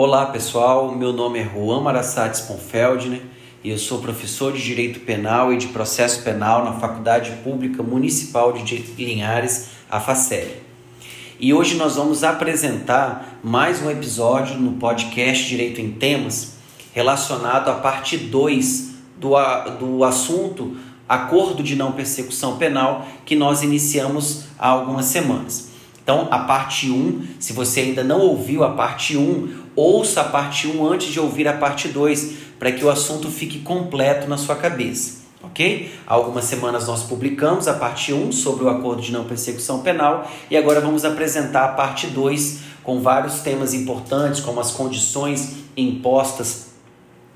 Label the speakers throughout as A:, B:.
A: Olá pessoal, meu nome é Juan Marassati Sponfeldner e eu sou professor de Direito Penal e de Processo Penal na Faculdade Pública Municipal de Linhares, a FACEL. E hoje nós vamos apresentar mais um episódio no podcast Direito em Temas relacionado à parte 2 do, do assunto Acordo de Não Persecução Penal que nós iniciamos há algumas semanas. Então, a parte 1, se você ainda não ouviu a parte 1, ouça a parte 1 antes de ouvir a parte 2, para que o assunto fique completo na sua cabeça. Ok? Há algumas semanas nós publicamos a parte 1 sobre o acordo de não persecução penal e agora vamos apresentar a parte 2 com vários temas importantes, como as condições impostas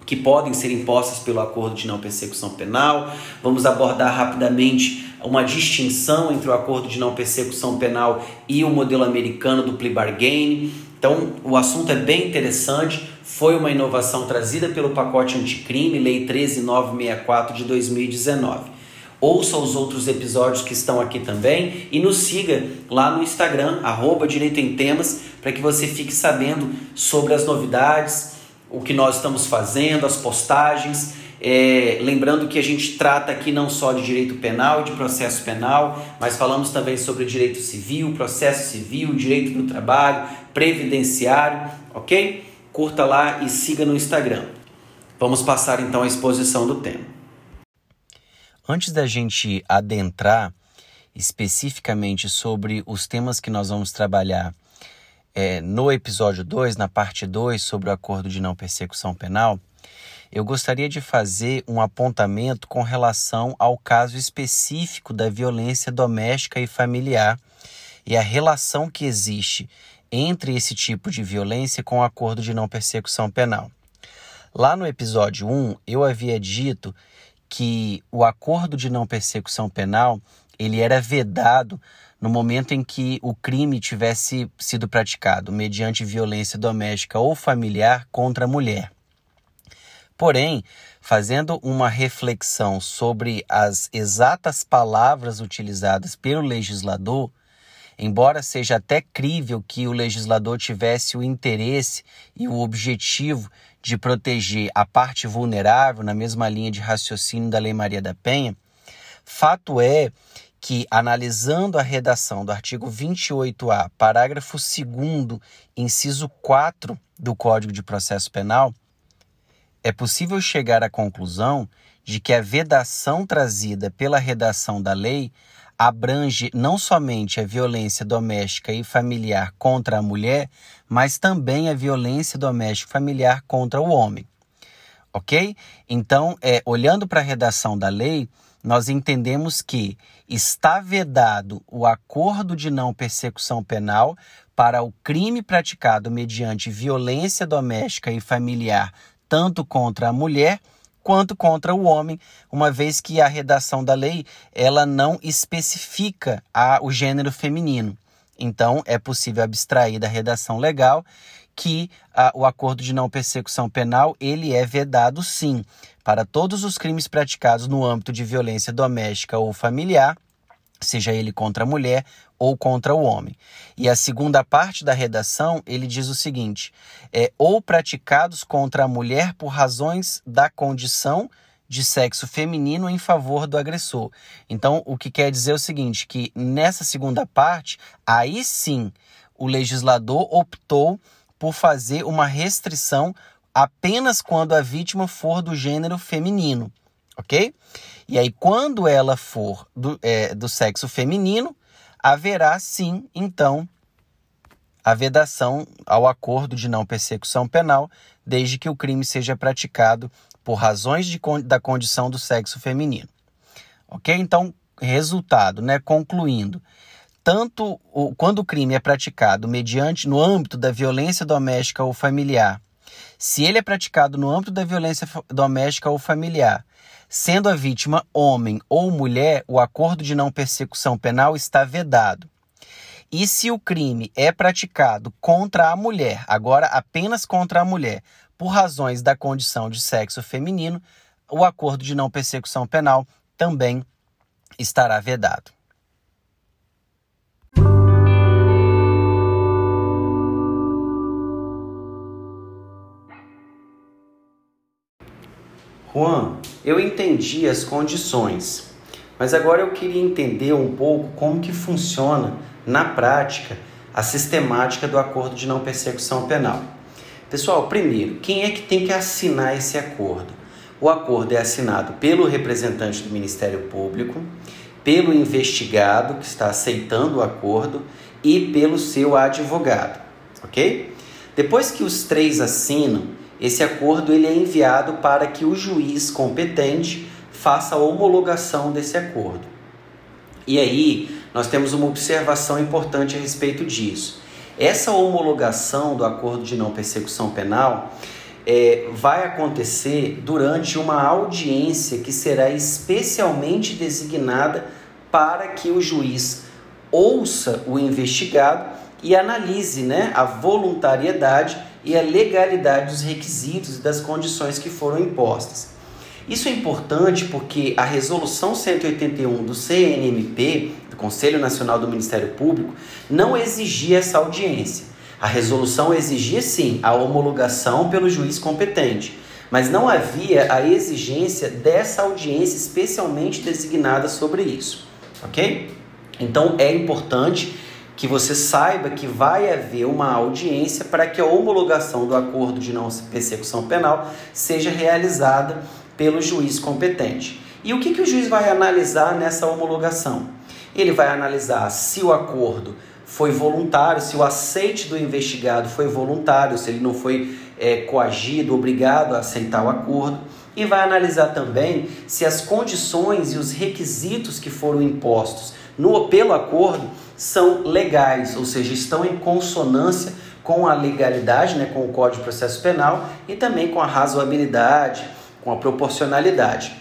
A: que podem ser impostas pelo acordo de não persecução penal. Vamos abordar rapidamente uma distinção entre o acordo de não persecução penal e o modelo americano do plea bargain. Então, o assunto é bem interessante. Foi uma inovação trazida pelo pacote anticrime, Lei 13964 de 2019. Ouça os outros episódios que estão aqui também e nos siga lá no Instagram, arroba Direito em Temas, para que você fique sabendo sobre as novidades, o que nós estamos fazendo, as postagens é, lembrando que a gente trata aqui não só de direito penal de processo penal, mas falamos também sobre direito civil, processo civil, direito do trabalho, previdenciário, ok? Curta lá e siga no Instagram. Vamos passar então à exposição do tema.
B: Antes da gente adentrar especificamente sobre os temas que nós vamos trabalhar é, no episódio 2, na parte 2, sobre o acordo de não persecução penal, eu gostaria de fazer um apontamento com relação ao caso específico da violência doméstica e familiar e a relação que existe entre esse tipo de violência com o acordo de não persecução penal. Lá no episódio 1, eu havia dito que o acordo de não persecução penal ele era vedado no momento em que o crime tivesse sido praticado mediante violência doméstica ou familiar contra a mulher. Porém, fazendo uma reflexão sobre as exatas palavras utilizadas pelo legislador, embora seja até crível que o legislador tivesse o interesse e o objetivo de proteger a parte vulnerável, na mesma linha de raciocínio da Lei Maria da Penha, fato é que, analisando a redação do artigo 28A, parágrafo 2, inciso 4 do Código de Processo Penal, é possível chegar à conclusão de que a vedação trazida pela redação da lei abrange não somente a violência doméstica e familiar contra a mulher, mas também a violência doméstica e familiar contra o homem. Ok? Então, é, olhando para a redação da lei, nós entendemos que está vedado o acordo de não persecução penal para o crime praticado mediante violência doméstica e familiar tanto contra a mulher quanto contra o homem, uma vez que a redação da lei ela não especifica a, o gênero feminino. Então, é possível abstrair da redação legal que a, o acordo de não persecução penal ele é vedado sim para todos os crimes praticados no âmbito de violência doméstica ou familiar, seja ele contra a mulher ou contra o homem. E a segunda parte da redação, ele diz o seguinte: é ou praticados contra a mulher por razões da condição de sexo feminino em favor do agressor. Então, o que quer dizer é o seguinte, que nessa segunda parte, aí sim, o legislador optou por fazer uma restrição apenas quando a vítima for do gênero feminino, ok? E aí, quando ela for do, é, do sexo feminino, haverá sim, então, a vedação ao acordo de não persecução penal, desde que o crime seja praticado por razões de, da condição do sexo feminino. Ok? Então, resultado, né? Concluindo, tanto quando o crime é praticado mediante no âmbito da violência doméstica ou familiar, se ele é praticado no âmbito da violência doméstica ou familiar, Sendo a vítima homem ou mulher, o acordo de não persecução penal está vedado. E se o crime é praticado contra a mulher, agora apenas contra a mulher, por razões da condição de sexo feminino, o acordo de não persecução penal também estará vedado.
A: Juan, eu entendi as condições, mas agora eu queria entender um pouco como que funciona na prática a sistemática do acordo de não persecução penal. Pessoal, primeiro, quem é que tem que assinar esse acordo? O acordo é assinado pelo representante do Ministério Público, pelo investigado que está aceitando o acordo e pelo seu advogado, ok? Depois que os três assinam, esse acordo ele é enviado para que o juiz competente faça a homologação desse acordo. E aí, nós temos uma observação importante a respeito disso. Essa homologação do acordo de não persecução penal é, vai acontecer durante uma audiência que será especialmente designada para que o juiz ouça o investigado e analise né, a voluntariedade e a legalidade dos requisitos e das condições que foram impostas. Isso é importante porque a resolução 181 do CNMP, do Conselho Nacional do Ministério Público, não exigia essa audiência. A resolução exigia sim a homologação pelo juiz competente, mas não havia a exigência dessa audiência especialmente designada sobre isso, ok? Então é importante que você saiba que vai haver uma audiência para que a homologação do acordo de não persecução penal seja realizada pelo juiz competente. E o que, que o juiz vai analisar nessa homologação? Ele vai analisar se o acordo foi voluntário, se o aceite do investigado foi voluntário, se ele não foi é, coagido, obrigado a aceitar o acordo, e vai analisar também se as condições e os requisitos que foram impostos no, pelo acordo são legais, ou seja, estão em consonância com a legalidade, né, com o Código de Processo Penal e também com a razoabilidade, com a proporcionalidade.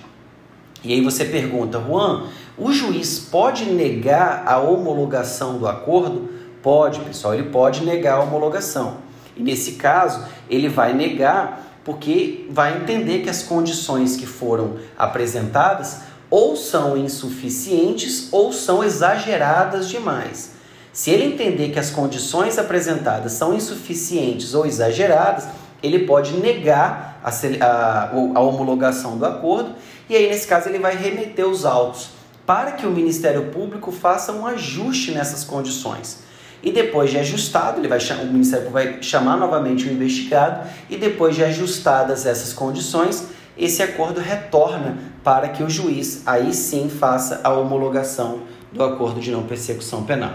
A: E aí você pergunta, Juan, o juiz pode negar a homologação do acordo? Pode, pessoal, ele pode negar a homologação. E nesse caso, ele vai negar porque vai entender que as condições que foram apresentadas ou são insuficientes ou são exageradas demais. Se ele entender que as condições apresentadas são insuficientes ou exageradas, ele pode negar a, a, a homologação do acordo e aí, nesse caso, ele vai remeter os autos para que o Ministério Público faça um ajuste nessas condições. E depois de ajustado, ele vai, o Ministério Público vai chamar novamente o investigado e depois de ajustadas essas condições, esse acordo retorna para que o juiz aí sim faça a homologação do acordo de não persecução penal.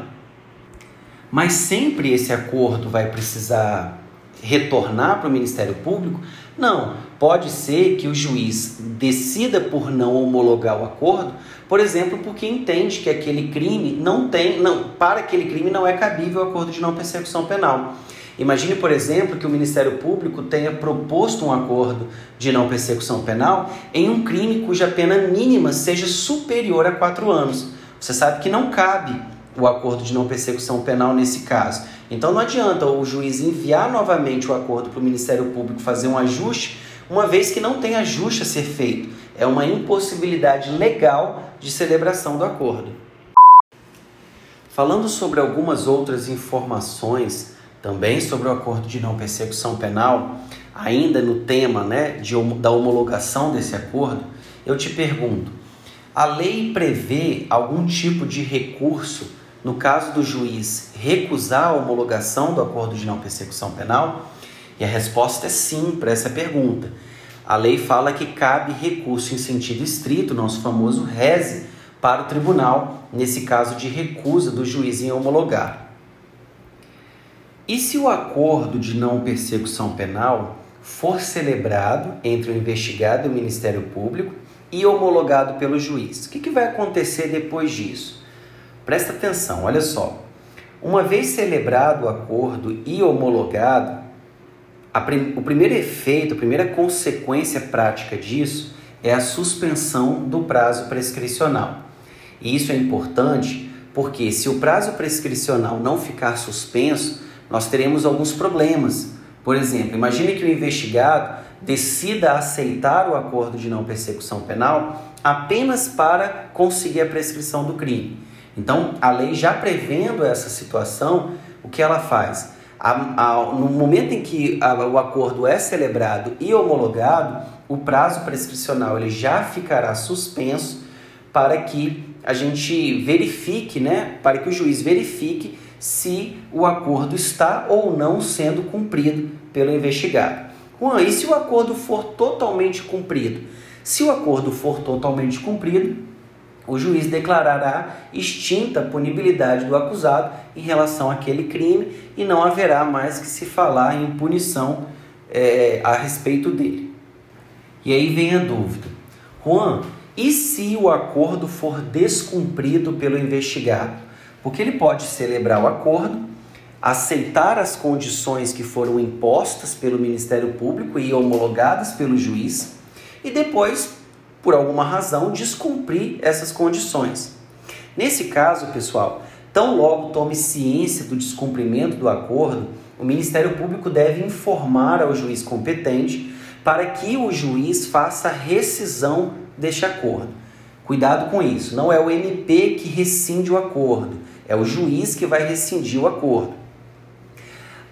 A: Mas sempre esse acordo vai precisar retornar para o Ministério Público? Não. Pode ser que o juiz decida por não homologar o acordo, por exemplo, porque entende que aquele crime não tem, não, para aquele crime não é cabível o acordo de não persecução penal. Imagine, por exemplo, que o Ministério Público tenha proposto um acordo de não persecução penal em um crime cuja pena mínima seja superior a quatro anos. Você sabe que não cabe o acordo de não persecução penal nesse caso. Então não adianta o juiz enviar novamente o acordo para o Ministério Público fazer um ajuste, uma vez que não tem ajuste a ser feito. É uma impossibilidade legal de celebração do acordo. Falando sobre algumas outras informações também sobre o acordo de não persecução penal, ainda no tema né, de, da homologação desse acordo, eu te pergunto: a lei prevê algum tipo de recurso no caso do juiz recusar a homologação do acordo de não persecução penal? E a resposta é sim para essa pergunta. A lei fala que cabe recurso em sentido estrito, nosso famoso reze, para o tribunal, nesse caso de recusa do juiz em homologar. E se o acordo de não persecução penal for celebrado entre o investigado e o Ministério Público e homologado pelo juiz? O que, que vai acontecer depois disso? Presta atenção, olha só. Uma vez celebrado o acordo e homologado, prim o primeiro efeito, a primeira consequência prática disso é a suspensão do prazo prescricional. E isso é importante porque se o prazo prescricional não ficar suspenso, nós teremos alguns problemas. Por exemplo, imagine que o investigado decida aceitar o acordo de não persecução penal apenas para conseguir a prescrição do crime. Então, a lei já prevendo essa situação, o que ela faz? a, a, no momento em que a, o acordo é celebrado e homologado, o prazo prescricional ele já ficará suspenso para que a gente verifique, né, para que o juiz verifique se o acordo está ou não sendo cumprido pelo investigado. Juan, e se o acordo for totalmente cumprido? Se o acordo for totalmente cumprido, o juiz declarará extinta a punibilidade do acusado em relação àquele crime e não haverá mais que se falar em punição é, a respeito dele. E aí vem a dúvida: Juan, e se o acordo for descumprido pelo investigado? Porque ele pode celebrar o acordo, aceitar as condições que foram impostas pelo Ministério Público e homologadas pelo juiz e depois por alguma razão, descumprir essas condições. Nesse caso, pessoal, tão logo tome ciência do descumprimento do acordo, o Ministério Público deve informar ao juiz competente para que o juiz faça rescisão deste acordo. Cuidado com isso, não é o MP que rescinde o acordo, é o juiz que vai rescindir o acordo.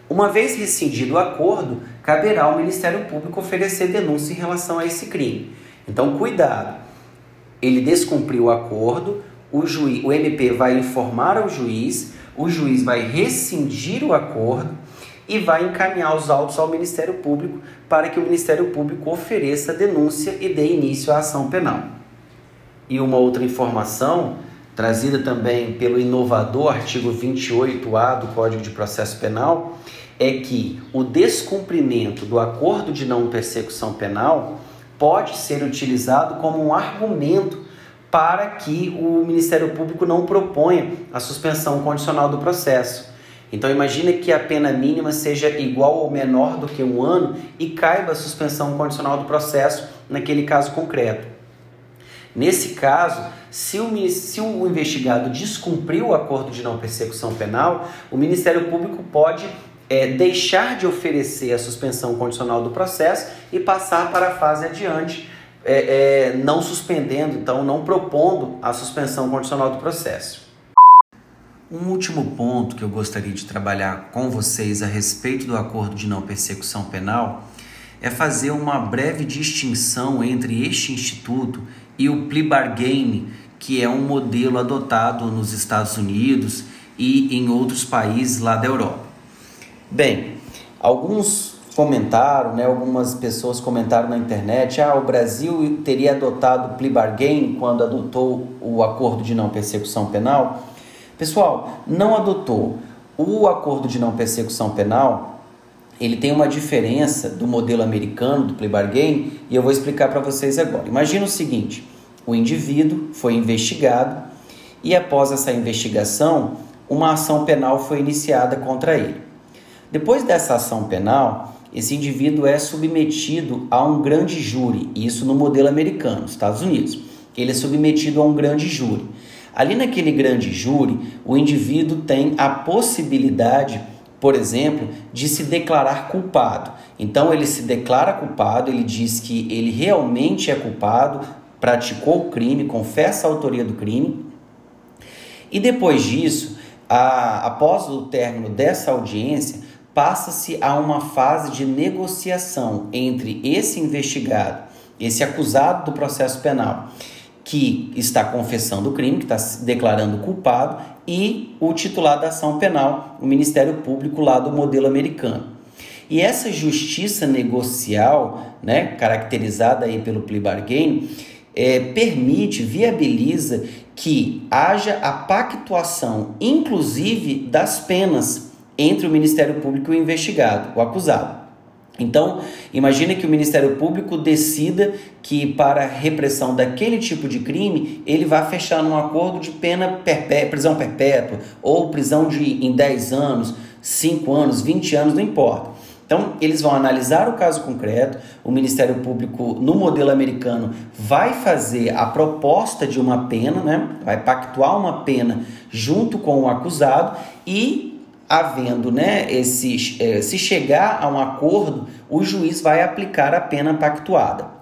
A: Uma vez rescindido o acordo, caberá ao Ministério Público oferecer denúncia em relação a esse crime. Então, cuidado. Ele descumpriu o acordo, o, juiz, o MP vai informar ao juiz, o juiz vai rescindir o acordo e vai encaminhar os autos ao Ministério Público para que o Ministério Público ofereça denúncia e dê início à ação penal. E uma outra informação, trazida também pelo inovador artigo 28A do Código de Processo Penal, é que o descumprimento do acordo de não persecução penal pode ser utilizado como um argumento para que o Ministério Público não proponha a suspensão condicional do processo. Então imagine que a pena mínima seja igual ou menor do que um ano e caiba a suspensão condicional do processo naquele caso concreto. Nesse caso, se o, se o investigado descumpriu o acordo de não persecução penal, o Ministério Público pode é, deixar de oferecer a suspensão condicional do processo e passar para a fase adiante, é, é, não suspendendo, então não propondo a suspensão condicional do processo. Um último ponto que eu gostaria de trabalhar com vocês a respeito do acordo de não persecução penal é fazer uma breve distinção entre este instituto e o plea bargain, que é um modelo adotado nos Estados Unidos e em outros países lá da Europa. Bem, alguns comentaram, né, algumas pessoas comentaram na internet, ah, o Brasil teria adotado o plea bargain quando adotou o acordo de não persecução penal. Pessoal, não adotou. O acordo de não persecução penal, ele tem uma diferença do modelo americano do plea bargain e eu vou explicar para vocês agora. Imagina o seguinte, o indivíduo foi investigado e após essa investigação, uma ação penal foi iniciada contra ele. Depois dessa ação penal, esse indivíduo é submetido a um grande júri, isso no modelo americano, Estados Unidos. Ele é submetido a um grande júri. Ali naquele grande júri, o indivíduo tem a possibilidade, por exemplo, de se declarar culpado. Então ele se declara culpado, ele diz que ele realmente é culpado, praticou o crime, confessa a autoria do crime. E depois disso, a, após o término dessa audiência, passa-se a uma fase de negociação entre esse investigado, esse acusado do processo penal, que está confessando o crime, que está se declarando culpado, e o titular da ação penal, o Ministério Público lá do modelo americano. E essa justiça negocial, né, caracterizada aí pelo plea bargain, é, permite, viabiliza que haja a pactuação, inclusive das penas entre o Ministério Público e o investigado, o acusado. Então, imagine que o Ministério Público decida que para repressão daquele tipo de crime, ele vai fechar num acordo de pena perpétua, prisão perpétua, ou prisão de em 10 anos, 5 anos, 20 anos, não importa. Então, eles vão analisar o caso concreto, o Ministério Público, no modelo americano, vai fazer a proposta de uma pena, né? vai pactuar uma pena junto com o acusado e havendo, né, esse, é, se chegar a um acordo, o juiz vai aplicar a pena pactuada.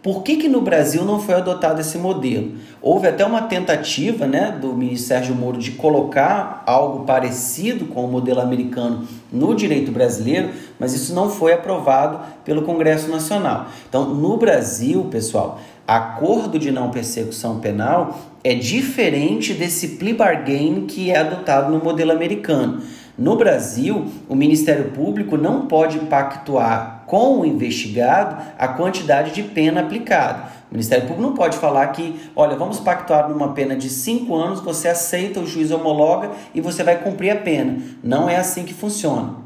A: Por que, que no Brasil não foi adotado esse modelo? Houve até uma tentativa né, do ministro Sérgio Moro de colocar algo parecido com o modelo americano no direito brasileiro, mas isso não foi aprovado pelo Congresso Nacional. Então, no Brasil, pessoal, acordo de não persecução penal é diferente desse plea bargain que é adotado no modelo americano. No Brasil, o Ministério Público não pode pactuar com o investigado a quantidade de pena aplicada. O Ministério Público não pode falar que, olha, vamos pactuar numa pena de cinco anos, você aceita, o juiz homologa e você vai cumprir a pena. Não é assim que funciona.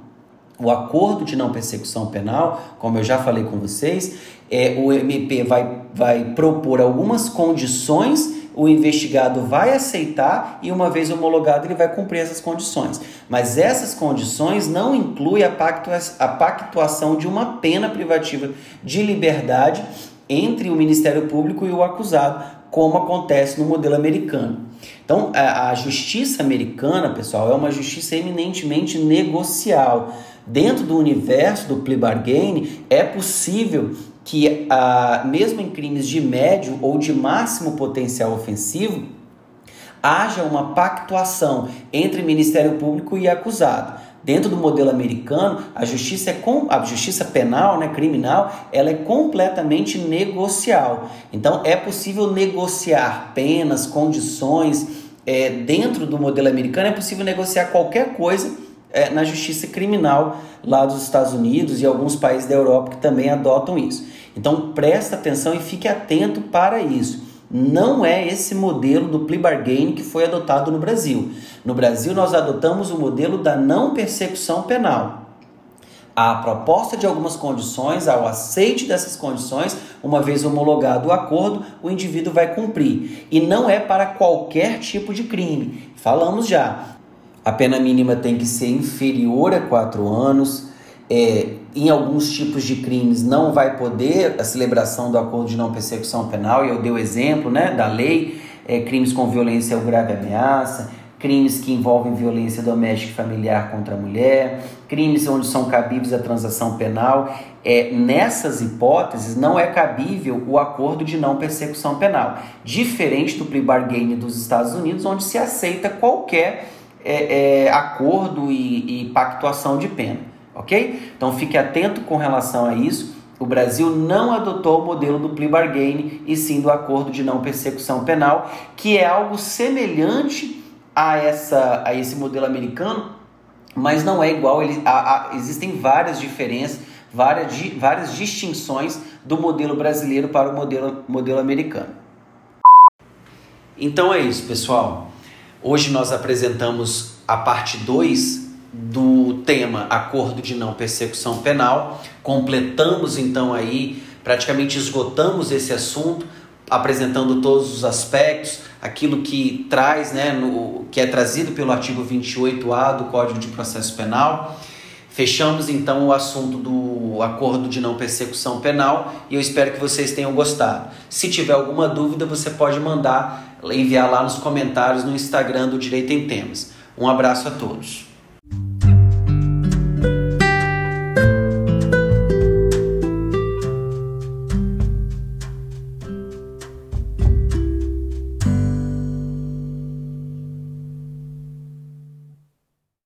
A: O acordo de não persecução penal, como eu já falei com vocês, é, o MP vai, vai propor algumas condições o investigado vai aceitar e, uma vez homologado, ele vai cumprir essas condições. Mas essas condições não incluem a, pactua a pactuação de uma pena privativa de liberdade entre o Ministério Público e o acusado, como acontece no modelo americano. Então, a, a justiça americana, pessoal, é uma justiça eminentemente negocial. Dentro do universo do plea bargain, é possível que, ah, mesmo em crimes de médio ou de máximo potencial ofensivo, haja uma pactuação entre Ministério Público e acusado. Dentro do modelo americano, a justiça, é a justiça penal, né, criminal, ela é completamente negocial. Então, é possível negociar penas, condições. É, dentro do modelo americano, é possível negociar qualquer coisa é, na justiça criminal lá dos Estados Unidos e alguns países da Europa que também adotam isso. Então presta atenção e fique atento para isso. Não é esse modelo do plea bargain que foi adotado no Brasil. No Brasil nós adotamos o modelo da não persecução penal. A proposta de algumas condições, ao aceite dessas condições, uma vez homologado o acordo, o indivíduo vai cumprir. E não é para qualquer tipo de crime. Falamos já, a pena mínima tem que ser inferior a quatro anos. É, em alguns tipos de crimes não vai poder a celebração do acordo de não persecução penal, e eu dei o exemplo né, da lei, é, crimes com violência ou grave ameaça, crimes que envolvem violência doméstica e familiar contra a mulher, crimes onde são cabíveis a transação penal. É, nessas hipóteses, não é cabível o acordo de não persecução penal, diferente do plea bargain dos Estados Unidos, onde se aceita qualquer é, é, acordo e, e pactuação de pena, ok? Então fique atento com relação a isso. O Brasil não adotou o modelo do plea bargain e sim do acordo de não persecução penal, que é algo semelhante a, essa, a esse modelo americano, mas não é igual. Ele, a, a, existem várias diferenças, várias, várias distinções do modelo brasileiro para o modelo, modelo americano. Então é isso, pessoal. Hoje nós apresentamos a parte 2 do tema Acordo de Não Persecução Penal. Completamos então aí, praticamente esgotamos esse assunto, apresentando todos os aspectos, aquilo que traz, né, no, que é trazido pelo artigo 28A do Código de Processo Penal. Fechamos então o assunto do acordo de não persecução penal e eu espero que vocês tenham gostado. Se tiver alguma dúvida, você pode mandar enviar lá nos comentários no Instagram do Direito em Temas. Um abraço a todos.